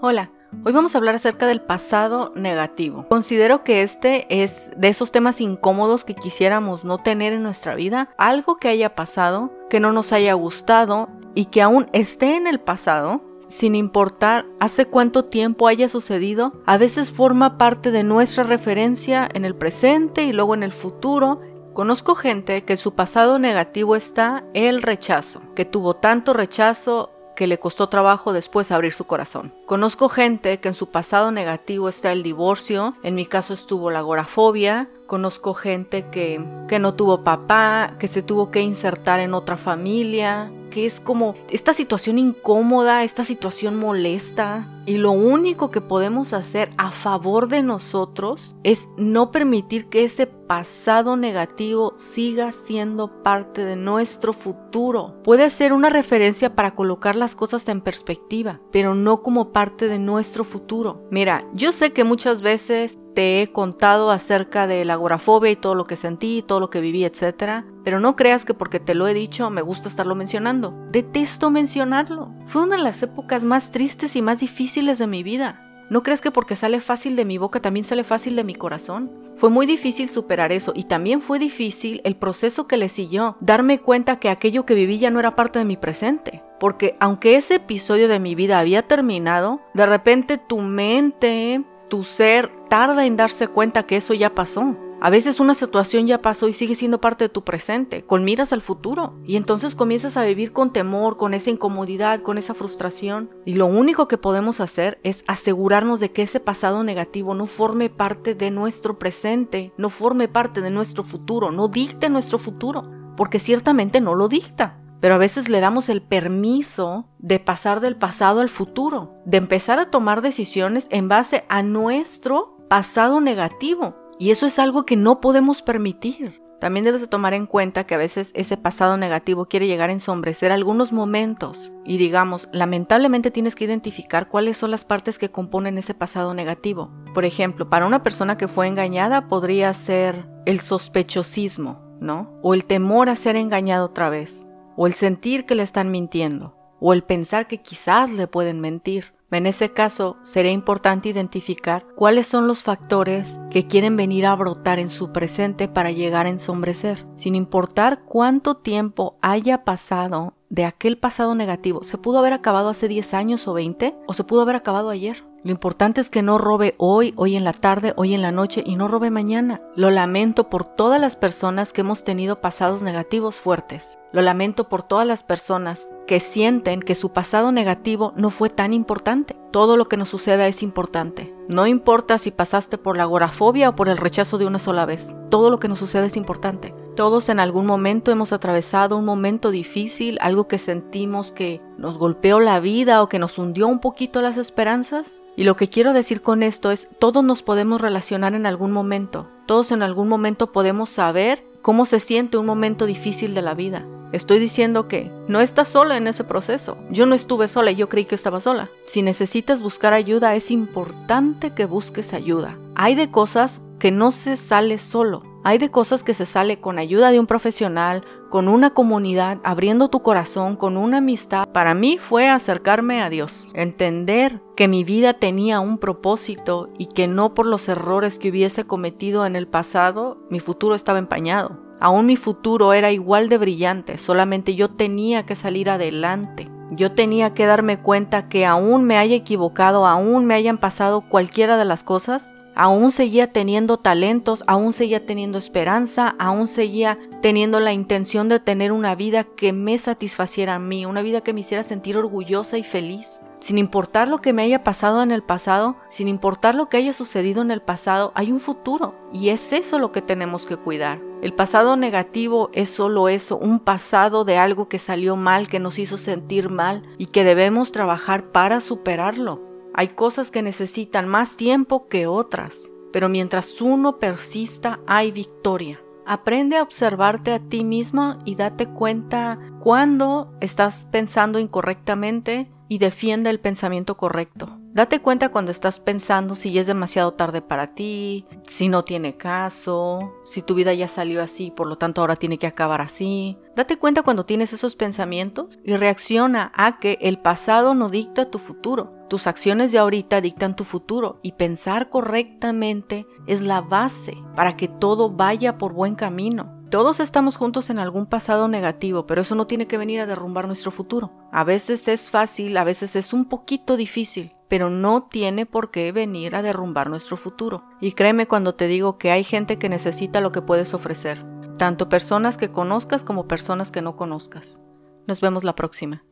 Hola, hoy vamos a hablar acerca del pasado negativo. Considero que este es de esos temas incómodos que quisiéramos no tener en nuestra vida, algo que haya pasado, que no nos haya gustado y que aún esté en el pasado, sin importar hace cuánto tiempo haya sucedido, a veces forma parte de nuestra referencia en el presente y luego en el futuro. Conozco gente que su pasado negativo está el rechazo, que tuvo tanto rechazo que le costó trabajo después abrir su corazón. Conozco gente que en su pasado negativo está el divorcio, en mi caso estuvo la agorafobia, conozco gente que, que no tuvo papá, que se tuvo que insertar en otra familia, que es como esta situación incómoda, esta situación molesta. Y lo único que podemos hacer a favor de nosotros es no permitir que ese pasado negativo siga siendo parte de nuestro futuro. Puede ser una referencia para colocar las cosas en perspectiva, pero no como parte de nuestro futuro. Mira, yo sé que muchas veces te he contado acerca de la agorafobia y todo lo que sentí, todo lo que viví, etc. Pero no creas que porque te lo he dicho me gusta estarlo mencionando. Detesto mencionarlo. Fue una de las épocas más tristes y más difíciles de mi vida. ¿No crees que porque sale fácil de mi boca también sale fácil de mi corazón? Fue muy difícil superar eso y también fue difícil el proceso que le siguió, darme cuenta que aquello que viví ya no era parte de mi presente. Porque aunque ese episodio de mi vida había terminado, de repente tu mente, tu ser tarda en darse cuenta que eso ya pasó. A veces una situación ya pasó y sigue siendo parte de tu presente, con miras al futuro. Y entonces comienzas a vivir con temor, con esa incomodidad, con esa frustración. Y lo único que podemos hacer es asegurarnos de que ese pasado negativo no forme parte de nuestro presente, no forme parte de nuestro futuro, no dicte nuestro futuro, porque ciertamente no lo dicta. Pero a veces le damos el permiso de pasar del pasado al futuro, de empezar a tomar decisiones en base a nuestro pasado negativo. Y eso es algo que no podemos permitir. También debes de tomar en cuenta que a veces ese pasado negativo quiere llegar a ensombrecer algunos momentos y digamos, lamentablemente tienes que identificar cuáles son las partes que componen ese pasado negativo. Por ejemplo, para una persona que fue engañada podría ser el sospechosismo, ¿no? O el temor a ser engañado otra vez, o el sentir que le están mintiendo, o el pensar que quizás le pueden mentir. En ese caso, sería importante identificar cuáles son los factores que quieren venir a brotar en su presente para llegar a ensombrecer, sin importar cuánto tiempo haya pasado de aquel pasado negativo. ¿Se pudo haber acabado hace 10 años o 20? ¿O se pudo haber acabado ayer? Lo importante es que no robe hoy, hoy en la tarde, hoy en la noche y no robe mañana. Lo lamento por todas las personas que hemos tenido pasados negativos fuertes. Lo lamento por todas las personas que sienten que su pasado negativo no fue tan importante. Todo lo que nos suceda es importante. No importa si pasaste por la agorafobia o por el rechazo de una sola vez. Todo lo que nos sucede es importante. Todos en algún momento hemos atravesado un momento difícil, algo que sentimos que nos golpeó la vida o que nos hundió un poquito las esperanzas. Y lo que quiero decir con esto es, todos nos podemos relacionar en algún momento. Todos en algún momento podemos saber cómo se siente un momento difícil de la vida. Estoy diciendo que no estás sola en ese proceso. Yo no estuve sola y yo creí que estaba sola. Si necesitas buscar ayuda, es importante que busques ayuda. Hay de cosas que no se sale solo. Hay de cosas que se sale con ayuda de un profesional, con una comunidad, abriendo tu corazón, con una amistad. Para mí fue acercarme a Dios, entender que mi vida tenía un propósito y que no por los errores que hubiese cometido en el pasado, mi futuro estaba empañado. Aún mi futuro era igual de brillante, solamente yo tenía que salir adelante. Yo tenía que darme cuenta que aún me haya equivocado, aún me hayan pasado cualquiera de las cosas, aún seguía teniendo talentos, aún seguía teniendo esperanza, aún seguía teniendo la intención de tener una vida que me satisfaciera a mí, una vida que me hiciera sentir orgullosa y feliz. Sin importar lo que me haya pasado en el pasado, sin importar lo que haya sucedido en el pasado, hay un futuro y es eso lo que tenemos que cuidar. El pasado negativo es solo eso, un pasado de algo que salió mal, que nos hizo sentir mal y que debemos trabajar para superarlo. Hay cosas que necesitan más tiempo que otras, pero mientras uno persista hay victoria. Aprende a observarte a ti mismo y date cuenta cuando estás pensando incorrectamente y defiende el pensamiento correcto. Date cuenta cuando estás pensando si es demasiado tarde para ti, si no tiene caso, si tu vida ya salió así, por lo tanto ahora tiene que acabar así. Date cuenta cuando tienes esos pensamientos y reacciona a que el pasado no dicta tu futuro. Tus acciones de ahorita dictan tu futuro y pensar correctamente es la base para que todo vaya por buen camino. Todos estamos juntos en algún pasado negativo, pero eso no tiene que venir a derrumbar nuestro futuro. A veces es fácil, a veces es un poquito difícil, pero no tiene por qué venir a derrumbar nuestro futuro. Y créeme cuando te digo que hay gente que necesita lo que puedes ofrecer, tanto personas que conozcas como personas que no conozcas. Nos vemos la próxima.